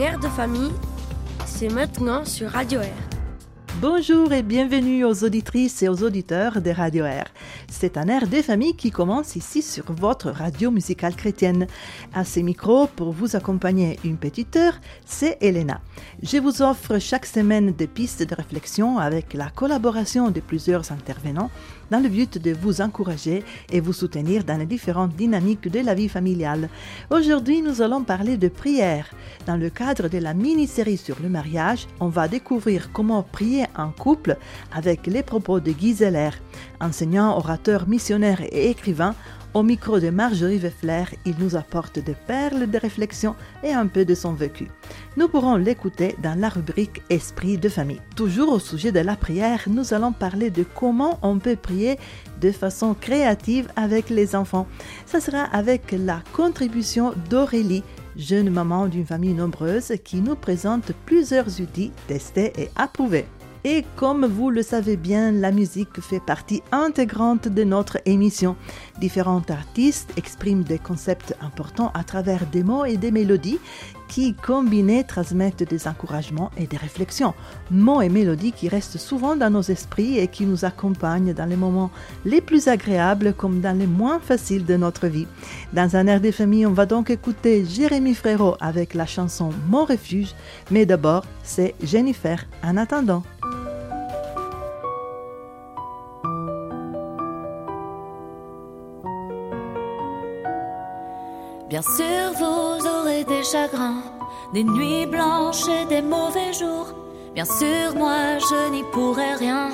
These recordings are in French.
air de famille, c'est maintenant sur Radio Air. Bonjour et bienvenue aux auditrices et aux auditeurs de Radio Air. C'est un air des familles qui commence ici sur votre radio musicale chrétienne. À ces micros, pour vous accompagner une petite heure, c'est Elena. Je vous offre chaque semaine des pistes de réflexion avec la collaboration de plusieurs intervenants dans le but de vous encourager et vous soutenir dans les différentes dynamiques de la vie familiale. Aujourd'hui, nous allons parler de prière. Dans le cadre de la mini-série sur le mariage, on va découvrir comment prier en couple avec les propos de Guy Zeller, enseignant, orateur, missionnaire et écrivain au micro de Marjorie Weffler, il nous apporte des perles de réflexion et un peu de son vécu. Nous pourrons l'écouter dans la rubrique Esprit de famille. Toujours au sujet de la prière, nous allons parler de comment on peut prier de façon créative avec les enfants. Ça sera avec la contribution d'Aurélie, jeune maman d'une famille nombreuse qui nous présente plusieurs outils testés et approuvés. Et comme vous le savez bien, la musique fait partie intégrante de notre émission. Différents artistes expriment des concepts importants à travers des mots et des mélodies qui, combinés, transmettent des encouragements et des réflexions. Mots et mélodies qui restent souvent dans nos esprits et qui nous accompagnent dans les moments les plus agréables comme dans les moins faciles de notre vie. Dans un air des familles, on va donc écouter Jérémy Frérot avec la chanson Mon refuge, mais d'abord, c'est Jennifer en attendant. Bien sûr, vous aurez des chagrins, des nuits blanches et des mauvais jours. Bien sûr, moi, je n'y pourrai rien.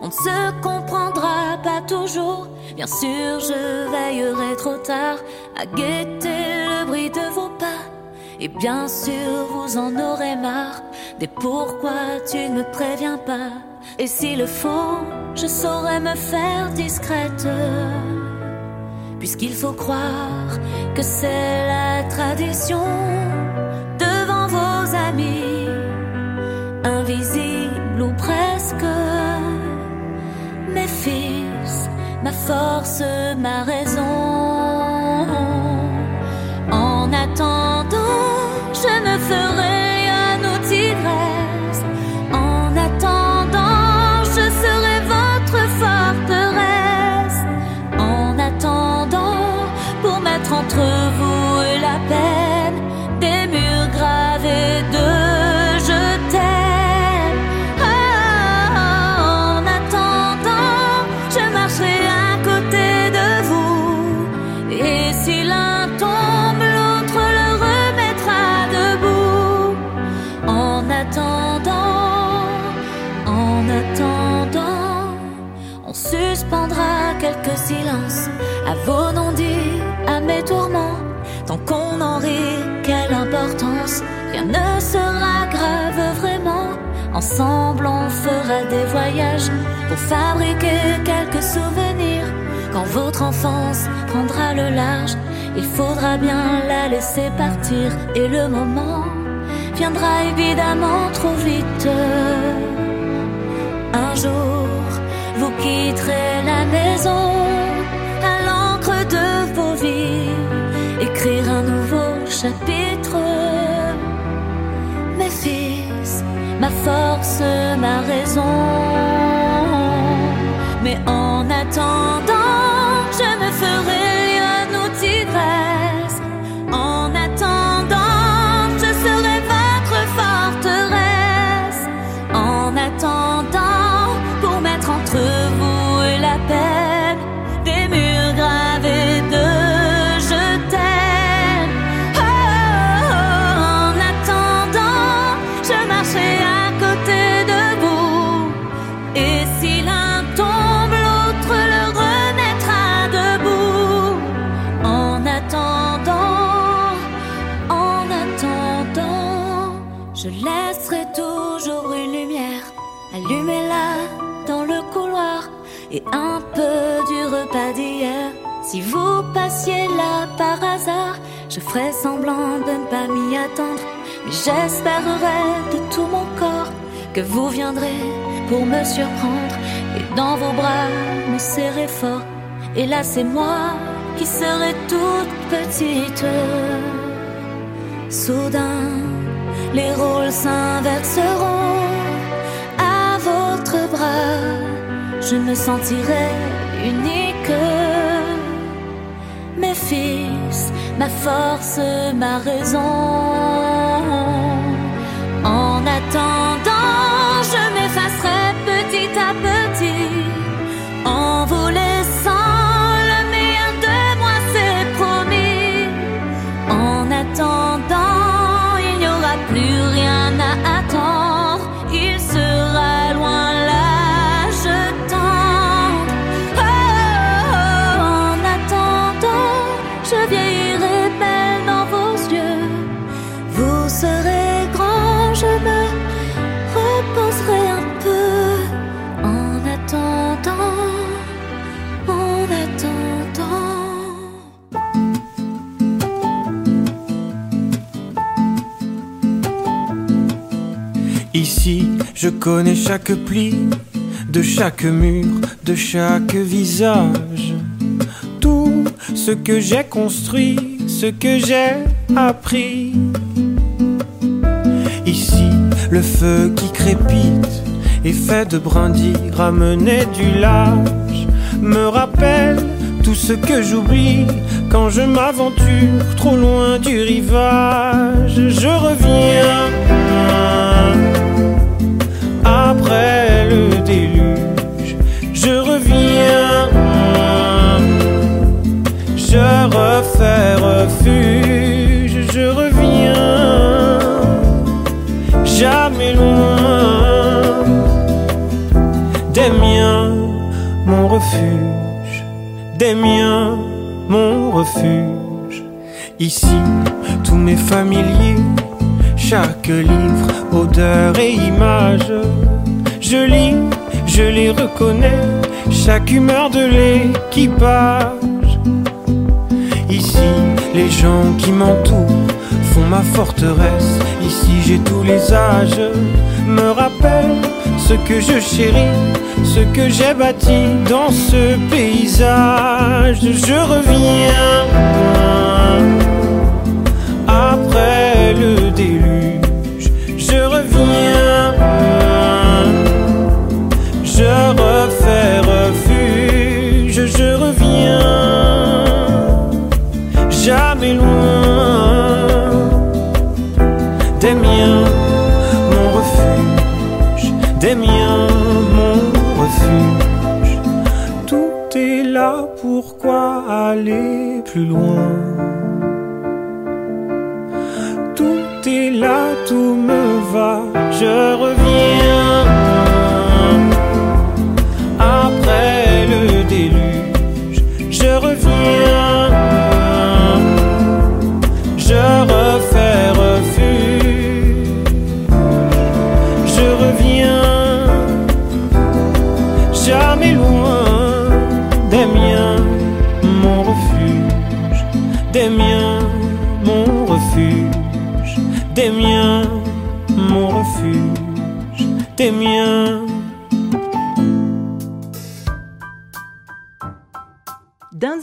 On ne se comprendra pas toujours. Bien sûr, je veillerai trop tard à guetter le bruit de vos pas. Et bien sûr, vous en aurez marre des pourquoi tu ne me préviens pas. Et s'il le faut, je saurai me faire discrète puisqu'il faut croire que c'est la tradition devant vos amis, invisibles ou presque. Mes fils, ma force, ma raison. En attendant, je me ferai silences à vos non-dits, à mes tourments. Tant qu'on en rit, quelle importance, rien ne sera grave vraiment. Ensemble, on fera des voyages pour fabriquer quelques souvenirs. Quand votre enfance prendra le large, il faudra bien la laisser partir. Et le moment viendra évidemment trop vite. Un jour, quitterez la maison à l'encre de vos vies, écrire un nouveau chapitre. Mes fils, ma force, ma raison. Mais en attendant, Si vous passiez là par hasard, je ferai semblant de ne pas m'y attendre. Mais j'espérerai de tout mon corps que vous viendrez pour me surprendre et dans vos bras me serrer fort. Et là, c'est moi qui serai toute petite. Soudain, les rôles s'inverseront. À votre bras, je me sentirai unique. Ma force, ma raison. En attendant, je connais chaque pli de chaque mur, de chaque visage. Tout ce que j'ai construit, ce que j'ai appris. Ici, le feu qui crépite et fait de brindilles ramener du large me rappelle tout ce que j'oublie quand je m'aventure trop loin du rivage. Je reviens après le déluge. Je reviens, je refais refuge. Je reviens, jamais loin des miens, mon refuge, des miens, mon refuge. Ici, tous mes familiers, chaque livre, odeur et image. Je lis, je les reconnais, chaque humeur de l'équipage. Ici, les gens qui m'entourent font ma forteresse. Ici, j'ai tous les âges, me rappellent ce que je chéris, ce que j'ai bâti dans ce paysage. Je reviens plus loin?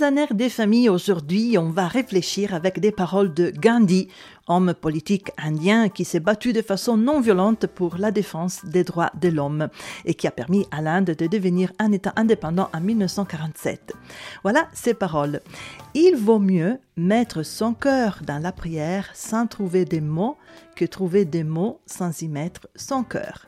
Des familles aujourd'hui, on va réfléchir avec des paroles de Gandhi, homme politique indien qui s'est battu de façon non violente pour la défense des droits de l'homme et qui a permis à l'Inde de devenir un État indépendant en 1947. Voilà ces paroles. Il vaut mieux mettre son cœur dans la prière sans trouver des mots que trouver des mots sans y mettre son cœur.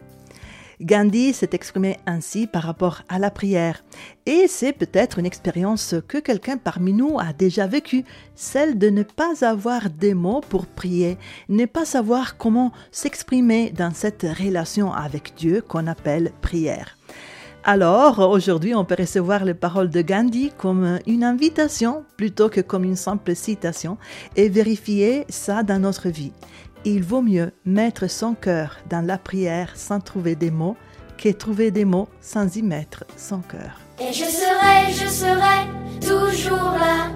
Gandhi s'est exprimé ainsi par rapport à la prière. Et c'est peut-être une expérience que quelqu'un parmi nous a déjà vécue, celle de ne pas avoir des mots pour prier, ne pas savoir comment s'exprimer dans cette relation avec Dieu qu'on appelle prière. Alors, aujourd'hui, on peut recevoir les paroles de Gandhi comme une invitation plutôt que comme une simple citation et vérifier ça dans notre vie. Il vaut mieux mettre son cœur dans la prière sans trouver des mots que trouver des mots sans y mettre son cœur. Et je serai, je serai toujours là,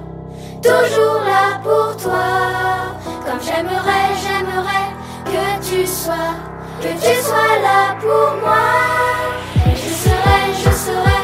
toujours là pour toi. Comme j'aimerais, j'aimerais que tu sois, que tu sois là pour moi. Et je serai, je serai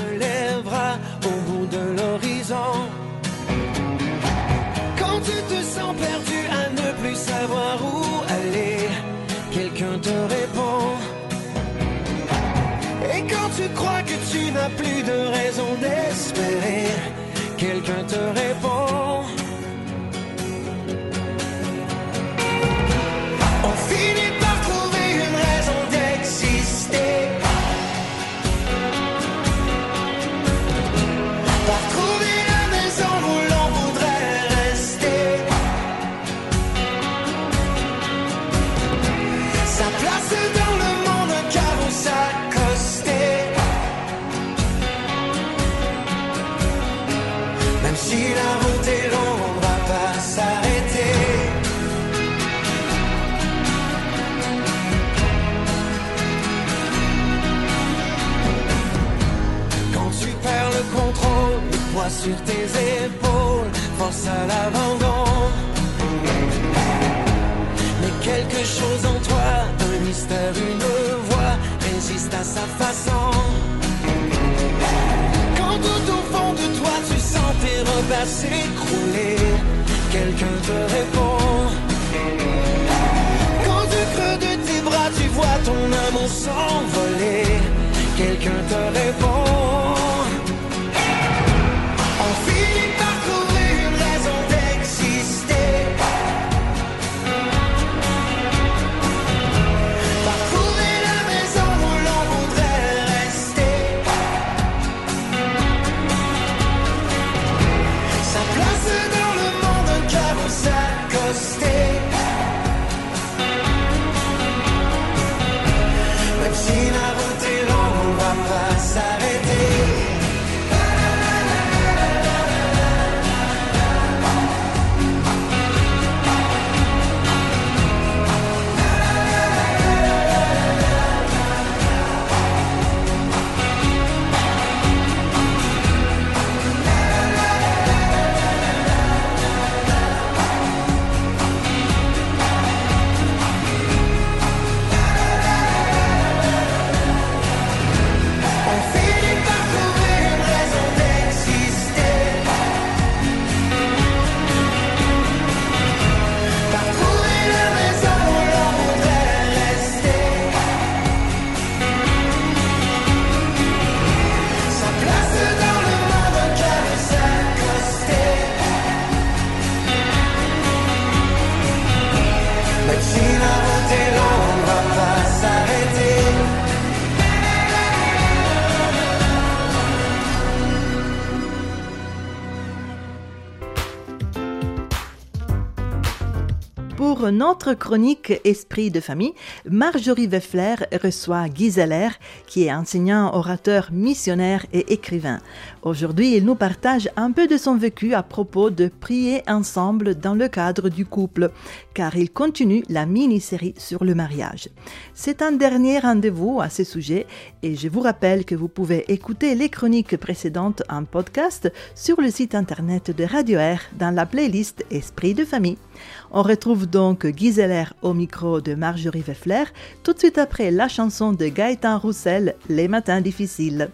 soleil amour s'envoler, quelqu'un te notre chronique Esprit de famille, Marjorie Weffler reçoit Guy Zeller, qui est enseignant, orateur, missionnaire et écrivain. Aujourd'hui, il nous partage un peu de son vécu à propos de prier ensemble dans le cadre du couple, car il continue la mini-série sur le mariage. C'est un dernier rendez-vous à ce sujet et je vous rappelle que vous pouvez écouter les chroniques précédentes en podcast sur le site internet de Radio Air dans la playlist Esprit de famille. On retrouve donc Guy Zeller au micro de Marjorie Weffler tout de suite après la chanson de Gaëtan Roussel, Les matins difficiles.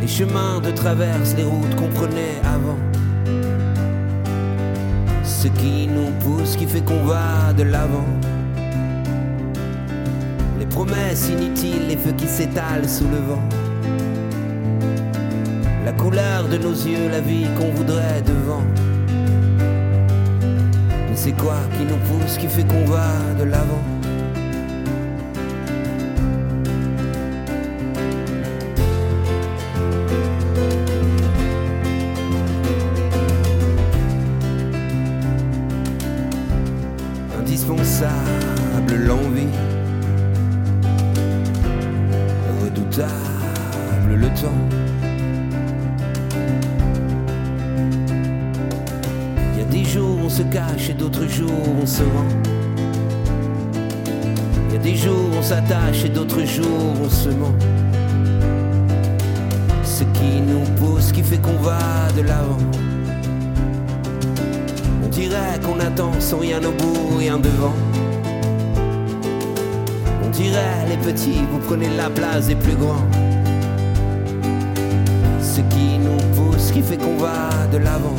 Les chemins de traverse, les routes qu'on prenait avant. Ce qui nous pousse, qui fait qu'on va de l'avant. Les promesses inutiles, les feux qui s'étalent sous le vent. La couleur de nos yeux, la vie qu'on voudrait devant. Mais c'est quoi qui nous pousse, qui fait qu'on va de l'avant? On se rend. Il y a des jours on s'attache et d'autres jours on se ment. Ce qui nous pousse, qui fait qu'on va de l'avant. On dirait qu'on attend sans rien au bout, rien devant. On dirait les petits, vous prenez la place des plus grands. Ce qui nous pousse, qui fait qu'on va de l'avant.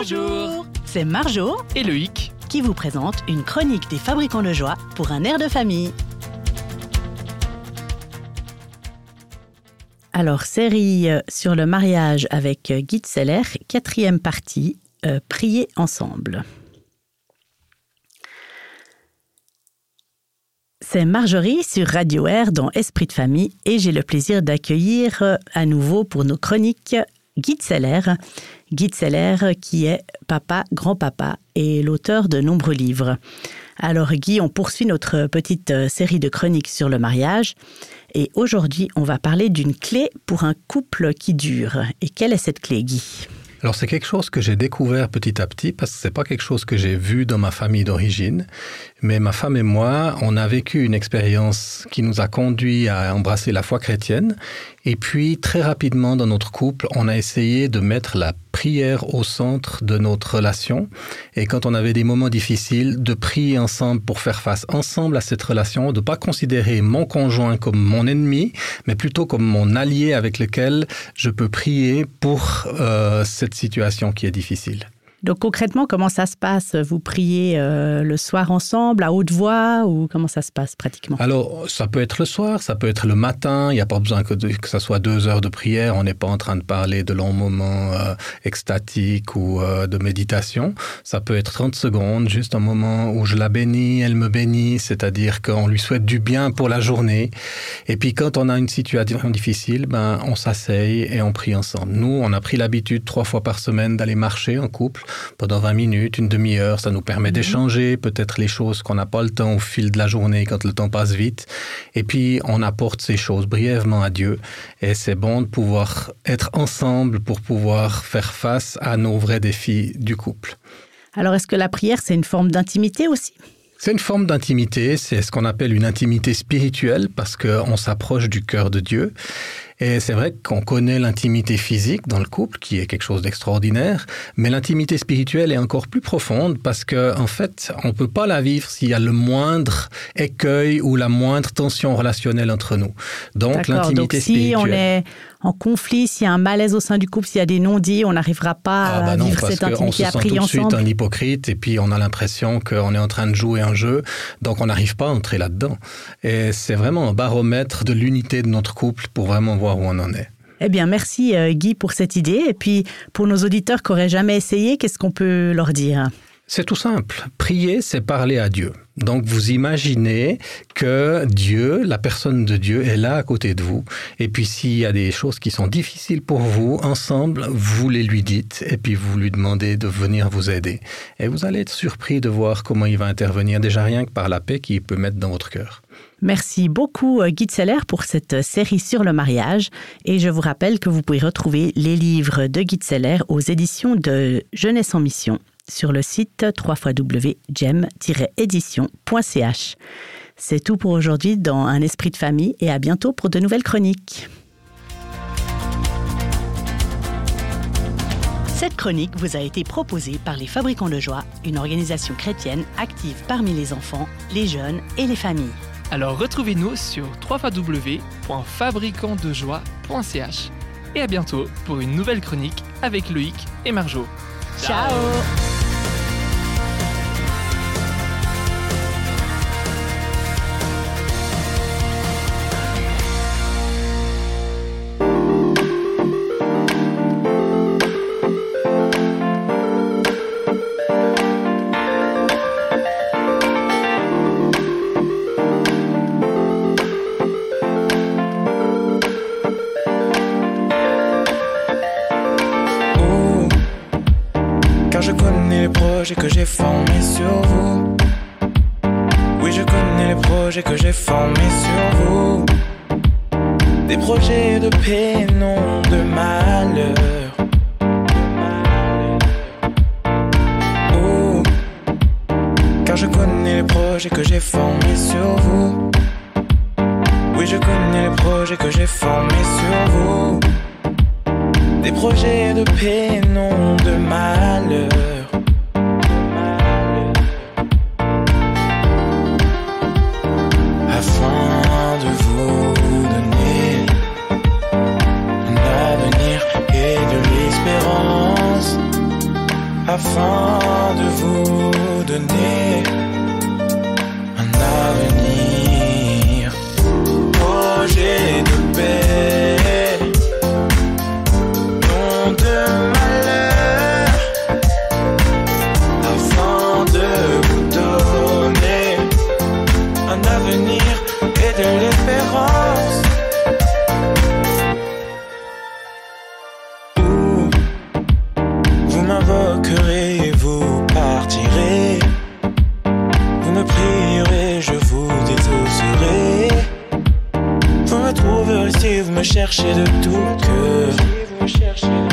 Bonjour C'est Marjo Et Loïc qui vous présente une chronique des fabricants de joie pour un air de famille. Alors, série euh, sur le mariage avec euh, Guy Seller, quatrième partie, euh, prier ensemble. C'est Marjorie sur Radio Air dans Esprit de famille et j'ai le plaisir d'accueillir à nouveau pour nos chroniques Guy Seller. Guy Seller qui est papa, grand-papa et l'auteur de nombreux livres. Alors Guy, on poursuit notre petite euh, série de chroniques sur le mariage et aujourd'hui on va parler d'une clé pour un couple qui dure. Et quelle est cette clé Guy? Alors c'est quelque chose que j'ai découvert petit à petit parce que c'est pas quelque chose que j'ai vu dans ma famille d'origine, mais ma femme et moi, on a vécu une expérience qui nous a conduit à embrasser la foi chrétienne et puis très rapidement dans notre couple, on a essayé de mettre la prière au centre de notre relation et quand on avait des moments difficiles, de prier ensemble pour faire face ensemble à cette relation, de pas considérer mon conjoint comme mon ennemi, mais plutôt comme mon allié avec lequel je peux prier pour euh, cette situation qui est difficile. Donc concrètement, comment ça se passe? Vous priez euh, le soir ensemble, à haute voix, ou comment ça se passe pratiquement? Alors, ça peut être le soir, ça peut être le matin, il n'y a pas besoin que, ça soit deux heures de prière, on n'est pas en train de parler de longs moments euh, extatiques ou euh, de méditation. Ça peut être 30 secondes, juste un moment où je la bénis, elle me bénit, c'est-à-dire qu'on lui souhaite du bien pour la journée. Et puis quand on a une situation difficile, ben, on s'asseye et on prie ensemble. Nous, on a pris l'habitude trois fois par semaine d'aller marcher en couple pendant 20 minutes, une demi-heure. Ça nous permet mmh. d'échanger peut-être les choses qu'on n'a pas le temps au fil de la journée quand le temps passe vite. Et puis, on apporte ces choses brièvement à Dieu. Et c'est bon de pouvoir être ensemble pour pouvoir faire face à nos vrais défis du couple. Alors, est-ce que la prière, c'est une forme d'intimité aussi? C'est une forme d'intimité, c'est ce qu'on appelle une intimité spirituelle parce qu'on s'approche du cœur de Dieu. Et c'est vrai qu'on connaît l'intimité physique dans le couple, qui est quelque chose d'extraordinaire, mais l'intimité spirituelle est encore plus profonde parce que, en fait, on peut pas la vivre s'il y a le moindre écueil ou la moindre tension relationnelle entre nous. Donc, l'intimité si spirituelle. on est en conflit, s'il y a un malaise au sein du couple, s'il y a des non-dits, on n'arrivera pas ah bah à non, vivre parce cette intimité se à sent prier tout de suite ensemble. un hypocrite et puis on a l'impression qu'on est en train de jouer un jeu, donc on n'arrive pas à entrer là-dedans. Et c'est vraiment un baromètre de l'unité de notre couple pour vraiment voir où on en est. Eh bien, merci euh, Guy pour cette idée. Et puis, pour nos auditeurs qui n'auraient jamais essayé, qu'est-ce qu'on peut leur dire? C'est tout simple. Prier, c'est parler à Dieu. Donc vous imaginez que Dieu, la personne de Dieu, est là à côté de vous. Et puis s'il y a des choses qui sont difficiles pour vous, ensemble, vous les lui dites et puis vous lui demandez de venir vous aider. Et vous allez être surpris de voir comment il va intervenir déjà rien que par la paix qu'il peut mettre dans votre cœur. Merci beaucoup Guy Seller pour cette série sur le mariage et je vous rappelle que vous pouvez retrouver les livres de Guy Seller aux éditions de Jeunesse en Mission sur le site www.gem-édition.ch. C'est tout pour aujourd'hui dans Un esprit de famille et à bientôt pour de nouvelles chroniques. Cette chronique vous a été proposée par les Fabricants de Joie, une organisation chrétienne active parmi les enfants, les jeunes et les familles. Alors retrouvez-nous sur www.fabricantdejoie.ch et à bientôt pour une nouvelle chronique avec Loïc et Marjo. Ciao him. Trouverez si vous me cherchez de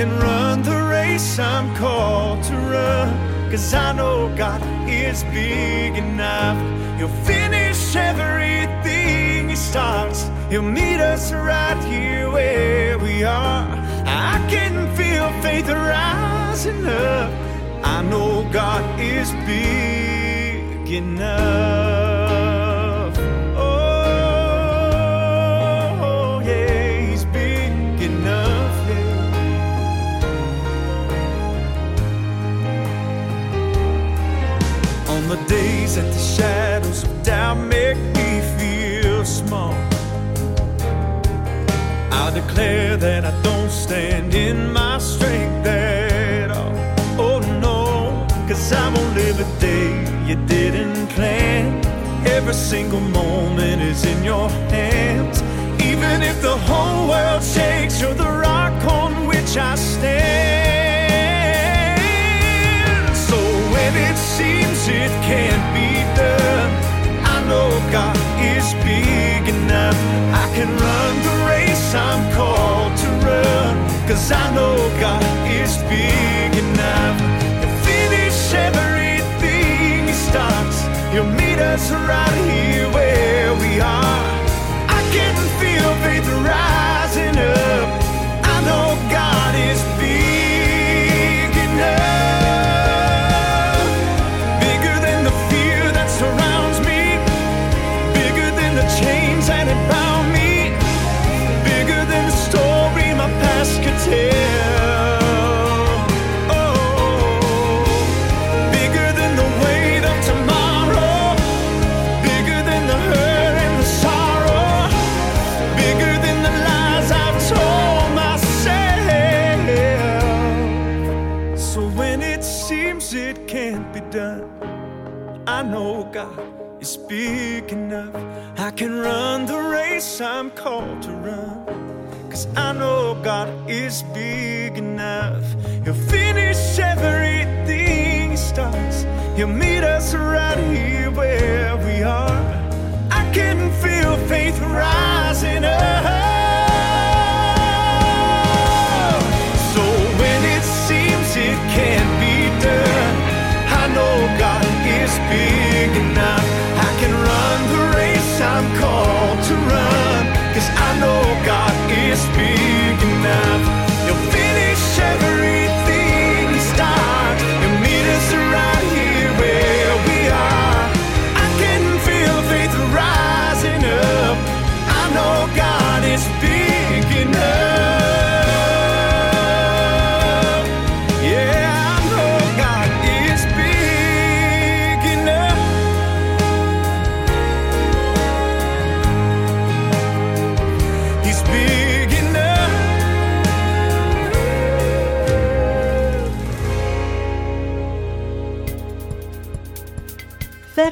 can run the race I'm called to run. Cause I know God is big enough. He'll finish everything He starts. He'll meet us right here where we are. I can feel faith rising up. I know God is big enough. Days the shadows of doubt make me feel small, I'll declare that I don't stand in my strength at all. Oh no, cause I won't live a day you didn't plan. Every single moment is in your hands. Even if the whole world shakes, you're the rock on which I stand. So when it seems it can't be is big enough. I can run the race I'm called to run. Cause I know God is big enough to finish everything He starts. He'll meet us right here God is big enough. I can run the race I'm called to run. Cause I know God is big enough. He'll finish everything He starts. He'll meet us right here where we are. I can feel faith rising up.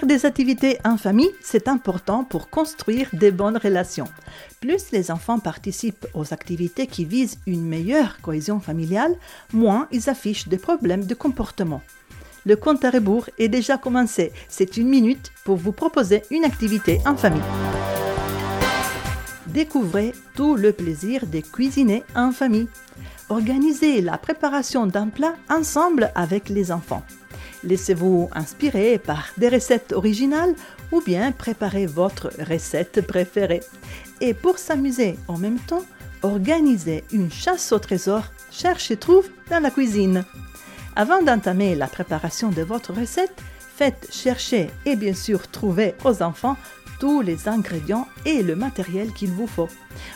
Des activités en famille, c'est important pour construire des bonnes relations. Plus les enfants participent aux activités qui visent une meilleure cohésion familiale, moins ils affichent des problèmes de comportement. Le compte à rebours est déjà commencé. C'est une minute pour vous proposer une activité en famille. Découvrez tout le plaisir de cuisiner en famille. Organisez la préparation d'un plat ensemble avec les enfants. Laissez-vous inspirer par des recettes originales ou bien préparez votre recette préférée. Et pour s'amuser en même temps, organisez une chasse au trésor cherche et trouve dans la cuisine. Avant d'entamer la préparation de votre recette, Faites chercher et bien sûr trouver aux enfants tous les ingrédients et le matériel qu'il vous faut.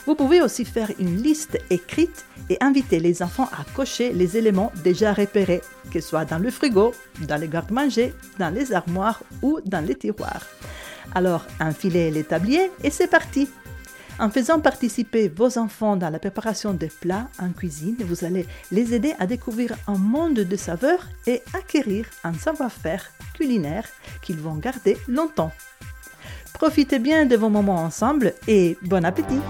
Vous pouvez aussi faire une liste écrite et inviter les enfants à cocher les éléments déjà repérés, que ce soit dans le frigo, dans les garde-manger, dans les armoires ou dans les tiroirs. Alors, enfilez les tabliers et c'est parti. En faisant participer vos enfants dans la préparation des plats en cuisine, vous allez les aider à découvrir un monde de saveurs et acquérir un savoir-faire culinaire qu'ils vont garder longtemps. Profitez bien de vos moments ensemble et bon appétit.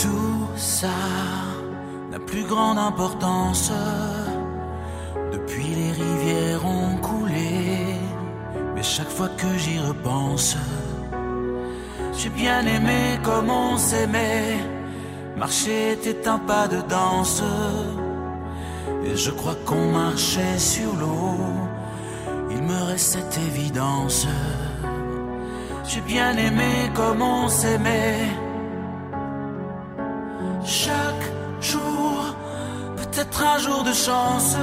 Tout ça n'a plus grande importance bien aimé comme on s'aimait. Marcher était un pas de danse. Et je crois qu'on marchait sur l'eau. Il me reste cette évidence. J'ai bien aimé comme on s'aimait. Chaque jour, peut-être un jour de chance.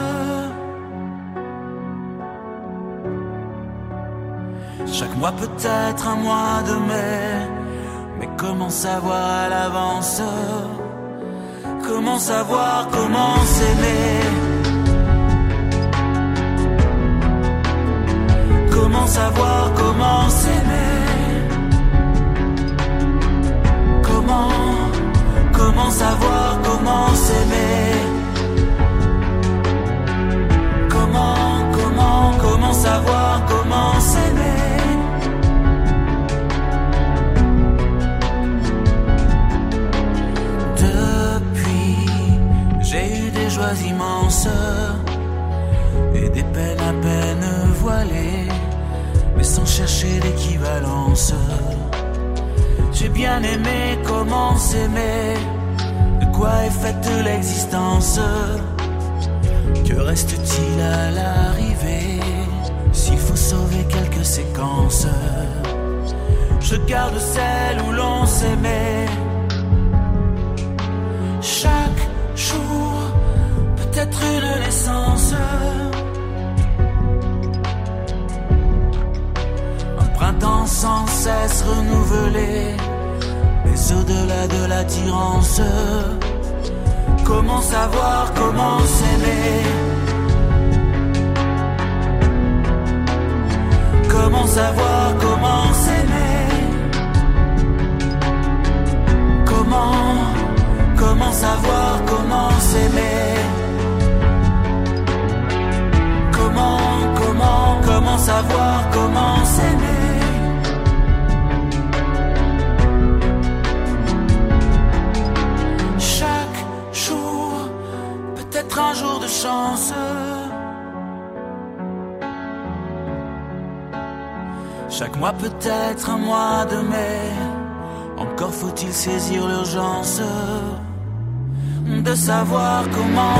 Chaque mois peut-être un mois de mai. Comment savoir à l'avance? Comment savoir comment s'aimer? Comment savoir comment s'aimer? Savoir comment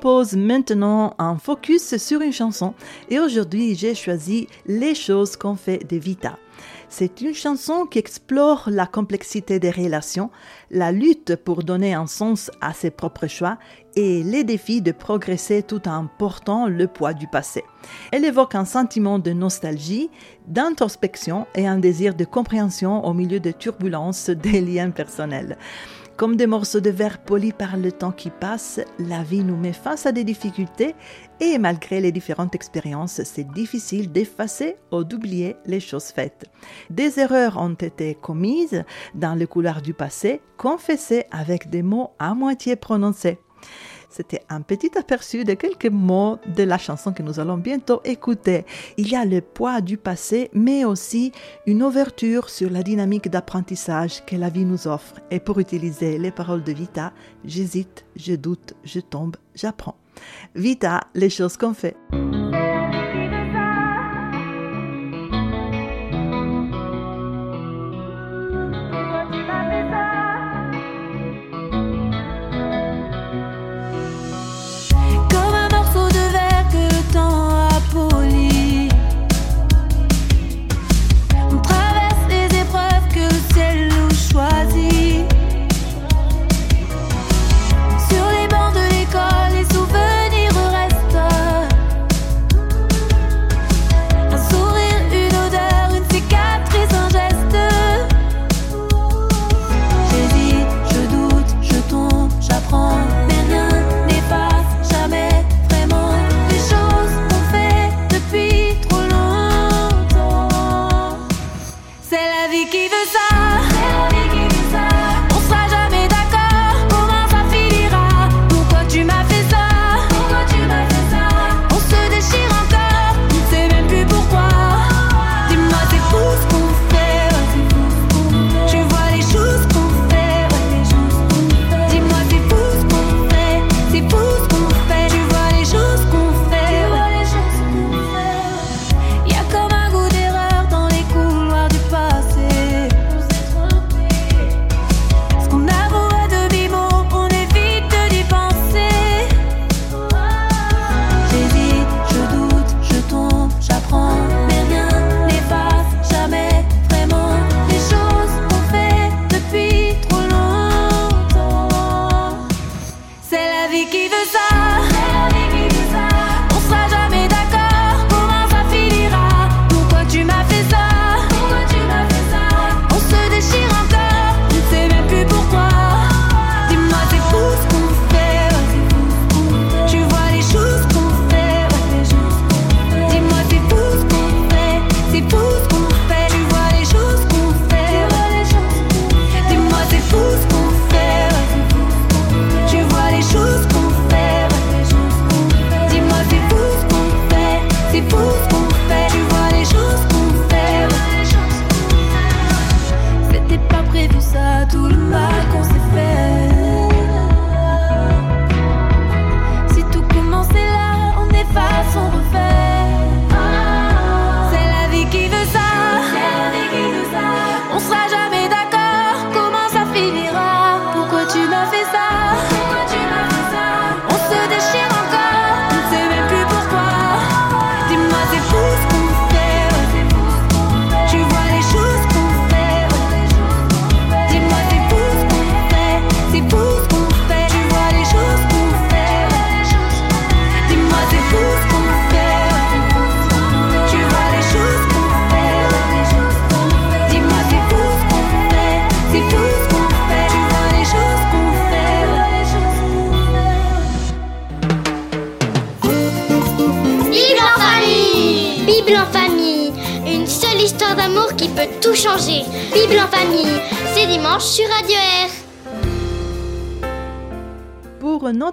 propose maintenant un focus sur une chanson et aujourd'hui j'ai choisi Les choses qu'on fait de Vita. C'est une chanson qui explore la complexité des relations, la lutte pour donner un sens à ses propres choix et les défis de progresser tout en portant le poids du passé. Elle évoque un sentiment de nostalgie, d'introspection et un désir de compréhension au milieu des turbulences des liens personnels. Comme des morceaux de verre polis par le temps qui passe, la vie nous met face à des difficultés et malgré les différentes expériences, c'est difficile d'effacer ou d'oublier les choses faites. Des erreurs ont été commises dans le couloir du passé, confessées avec des mots à moitié prononcés. C'était un petit aperçu de quelques mots de la chanson que nous allons bientôt écouter. Il y a le poids du passé, mais aussi une ouverture sur la dynamique d'apprentissage que la vie nous offre. Et pour utiliser les paroles de Vita, j'hésite, je doute, je tombe, j'apprends. Vita, les choses qu'on fait.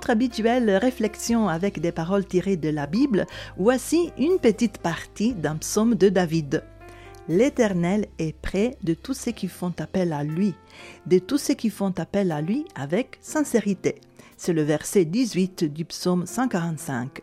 Habituelle réflexion avec des paroles tirées de la Bible, voici une petite partie d'un psaume de David. L'Éternel est près de tous ceux qui font appel à lui, de tous ceux qui font appel à lui avec sincérité. C'est le verset 18 du psaume 145.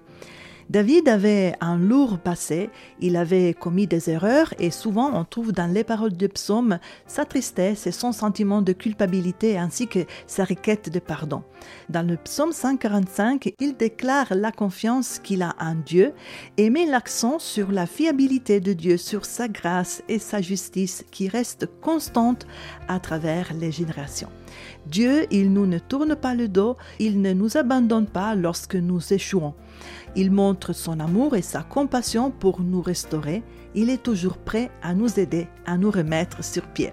David avait un lourd passé, il avait commis des erreurs et souvent on trouve dans les paroles du psaume sa tristesse et son sentiment de culpabilité ainsi que sa requête de pardon. Dans le psaume 145, il déclare la confiance qu'il a en Dieu et met l'accent sur la fiabilité de Dieu, sur sa grâce et sa justice qui restent constantes à travers les générations. Dieu, il nous ne tourne pas le dos, il ne nous abandonne pas lorsque nous échouons. Il montre son amour et sa compassion pour nous restaurer. Il est toujours prêt à nous aider, à nous remettre sur pied.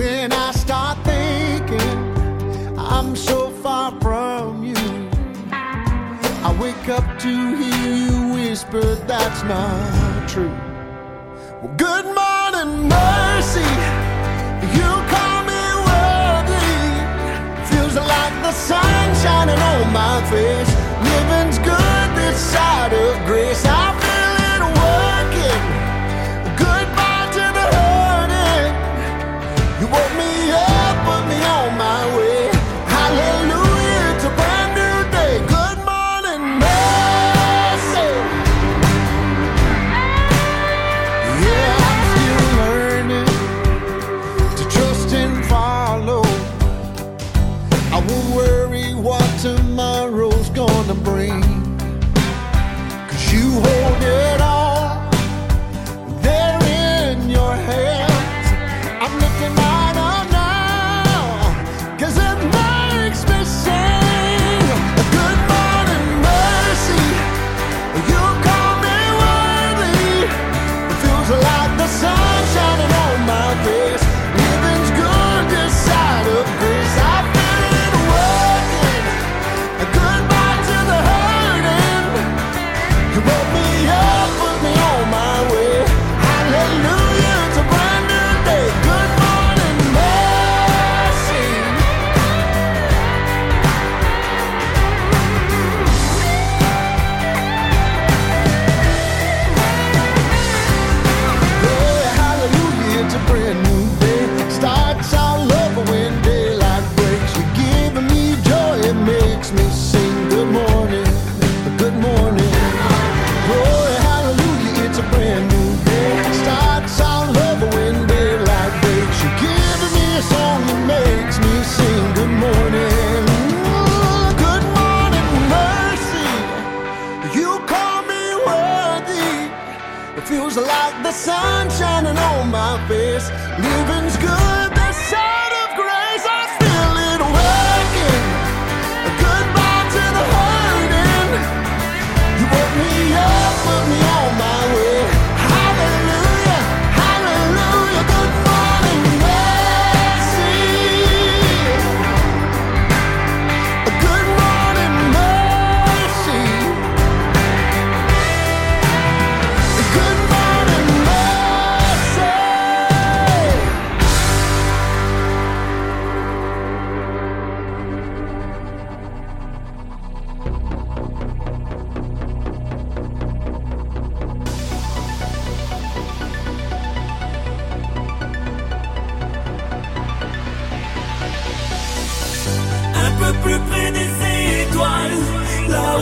When I start thinking I'm so far from you, I wake up to hear you whisper that's not true. Well, good morning, mercy. You call me worthy. Feels like the sun shining on my face. Living's good this side of grace. I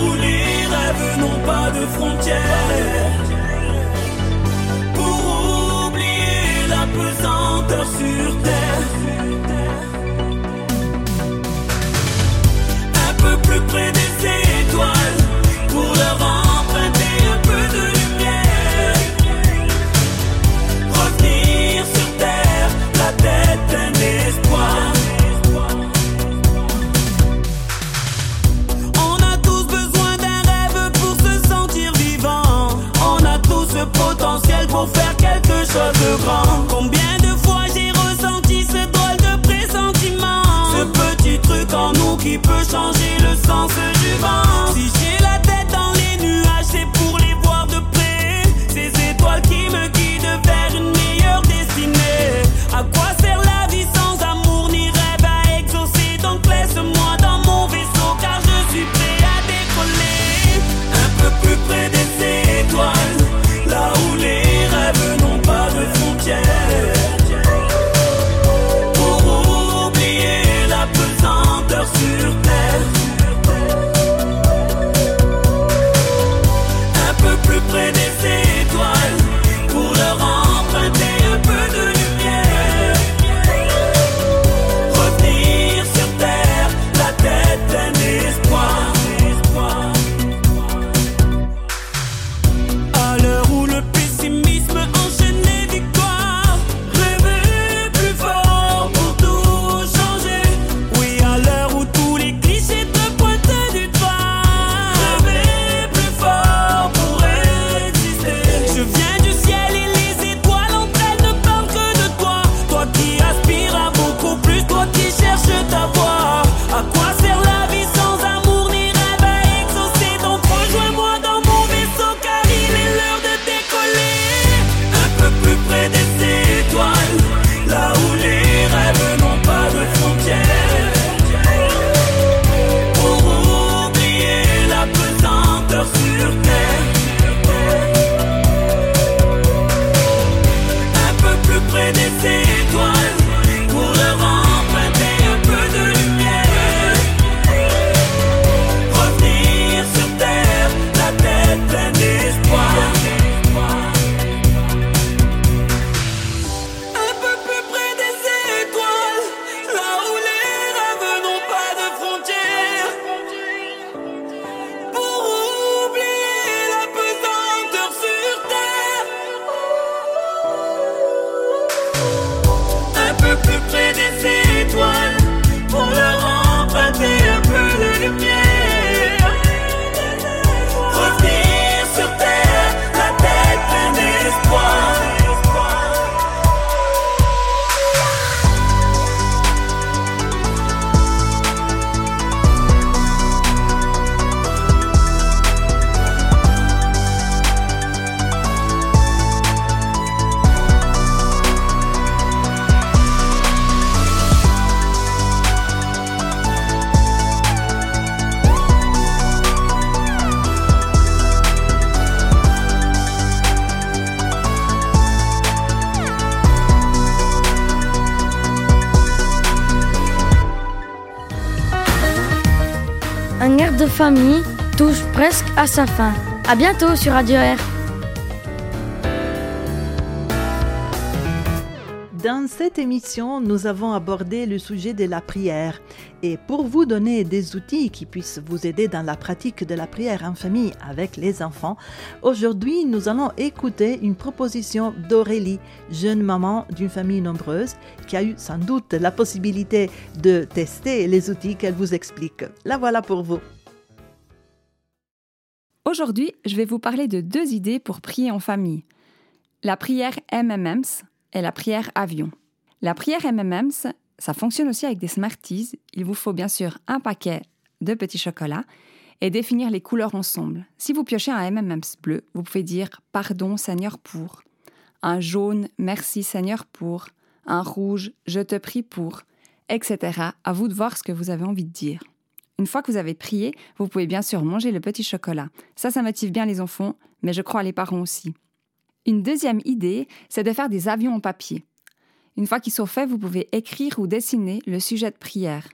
où les rêves n'ont pas de frontières. Pour oublier la pesanteur sur terre. Combien de fois j'ai ressenti ce drôle de pressentiment? Ce petit truc en nous qui peut changer le sens du vent. Un air de famille touche presque à sa fin. À bientôt sur Radio Air. Dans cette émission, nous avons abordé le sujet de la prière. Et pour vous donner des outils qui puissent vous aider dans la pratique de la prière en famille avec les enfants, aujourd'hui, nous allons écouter une proposition d'Aurélie, jeune maman d'une famille nombreuse, qui a eu sans doute la possibilité de tester les outils qu'elle vous explique. La voilà pour vous. Aujourd'hui, je vais vous parler de deux idées pour prier en famille. La prière MMMs et la prière avion. La prière MMMs, ça fonctionne aussi avec des Smarties. Il vous faut bien sûr un paquet de petits chocolats et définir les couleurs ensemble. Si vous piochez un MMMs bleu, vous pouvez dire Pardon Seigneur pour. Un jaune Merci Seigneur pour. Un rouge Je te prie pour. Etc. À vous de voir ce que vous avez envie de dire. Une fois que vous avez prié, vous pouvez bien sûr manger le petit chocolat. Ça, ça motive bien les enfants, mais je crois les parents aussi. Une deuxième idée, c'est de faire des avions en papier. Une fois qu'ils sont faits, vous pouvez écrire ou dessiner le sujet de prière.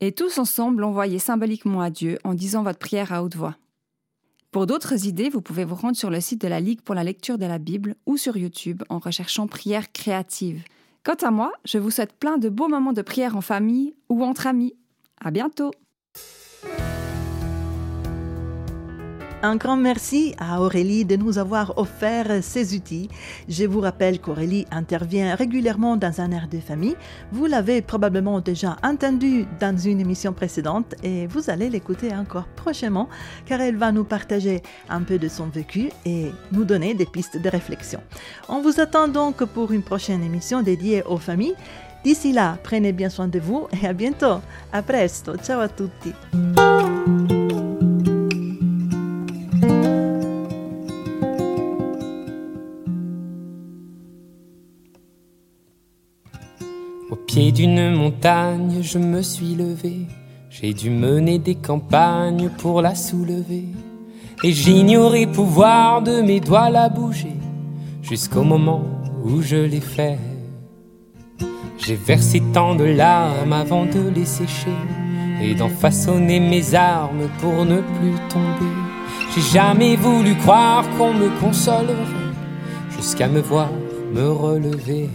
Et tous ensemble l'envoyer symboliquement à Dieu en disant votre prière à haute voix. Pour d'autres idées, vous pouvez vous rendre sur le site de la Ligue pour la lecture de la Bible ou sur YouTube en recherchant prière créative. Quant à moi, je vous souhaite plein de beaux moments de prière en famille ou entre amis. À bientôt! Un grand merci à Aurélie de nous avoir offert ces outils. Je vous rappelle qu'Aurélie intervient régulièrement dans un air de famille. Vous l'avez probablement déjà entendu dans une émission précédente et vous allez l'écouter encore prochainement car elle va nous partager un peu de son vécu et nous donner des pistes de réflexion. On vous attend donc pour une prochaine émission dédiée aux familles. D'ici là, prenez bien soin de vous et à bientôt. A presto. Ciao a tutti. D'une montagne, je me suis levé. J'ai dû mener des campagnes pour la soulever. Et j'ignorais pouvoir de mes doigts la bouger. Jusqu'au moment où je l'ai fait. J'ai versé tant de larmes avant de les sécher. Et d'en façonner mes armes pour ne plus tomber. J'ai jamais voulu croire qu'on me consolerait. Jusqu'à me voir me relever.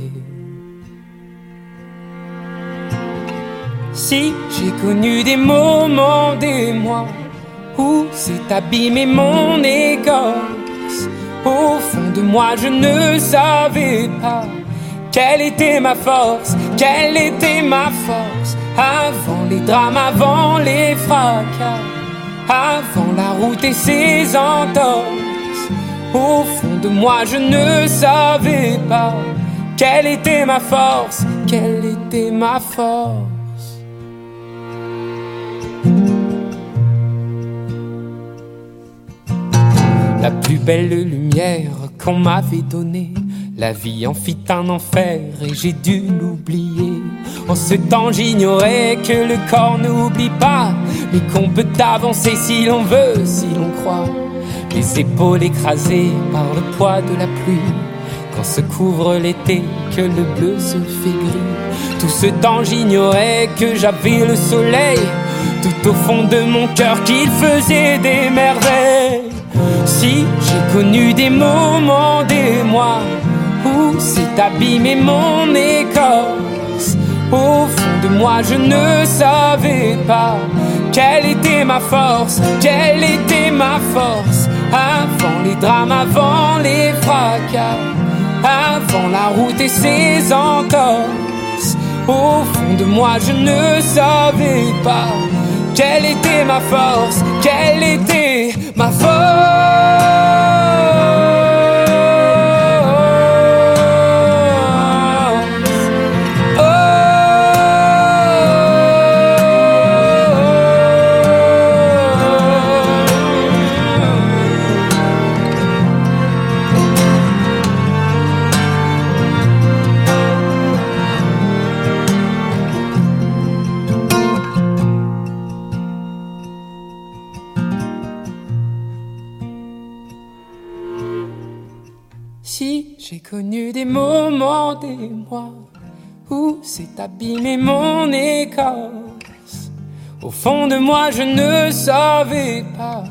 Si j'ai connu des moments, des mois où s'est abîmé mon écorce, au fond de moi je ne savais pas quelle était ma force, quelle était ma force, avant les drames, avant les fracas, avant la route et ses entorses. Au fond de moi je ne savais pas quelle était ma force, quelle était ma force. La plus belle lumière qu'on m'avait donnée. La vie en fit un enfer et j'ai dû l'oublier. En ce temps, j'ignorais que le corps n'oublie pas, mais qu'on peut avancer si l'on veut, si l'on croit. Les épaules écrasées par le poids de la pluie. Quand se couvre l'été, que le bleu se fait gris. Tout ce temps, j'ignorais que j'avais le soleil tout au fond de mon cœur qu'il faisait des merveilles. Si j'ai connu des moments, des mois où s'est abîmé mon écorce, au fond de moi je ne savais pas quelle était ma force, quelle était ma force, avant les drames, avant les fracas, avant la route et ses entorses. Au fond de moi je ne savais pas quelle était ma force, quelle était ma force. Abîmé mon écorce, Au fond de moi, je ne savais pas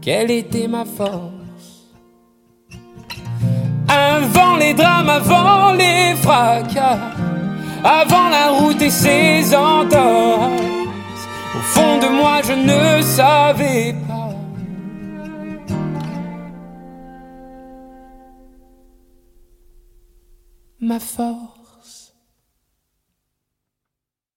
quelle était ma force. Avant les drames, avant les fracas, avant la route et ses entorses. Au fond de moi, je ne savais pas. Ma force.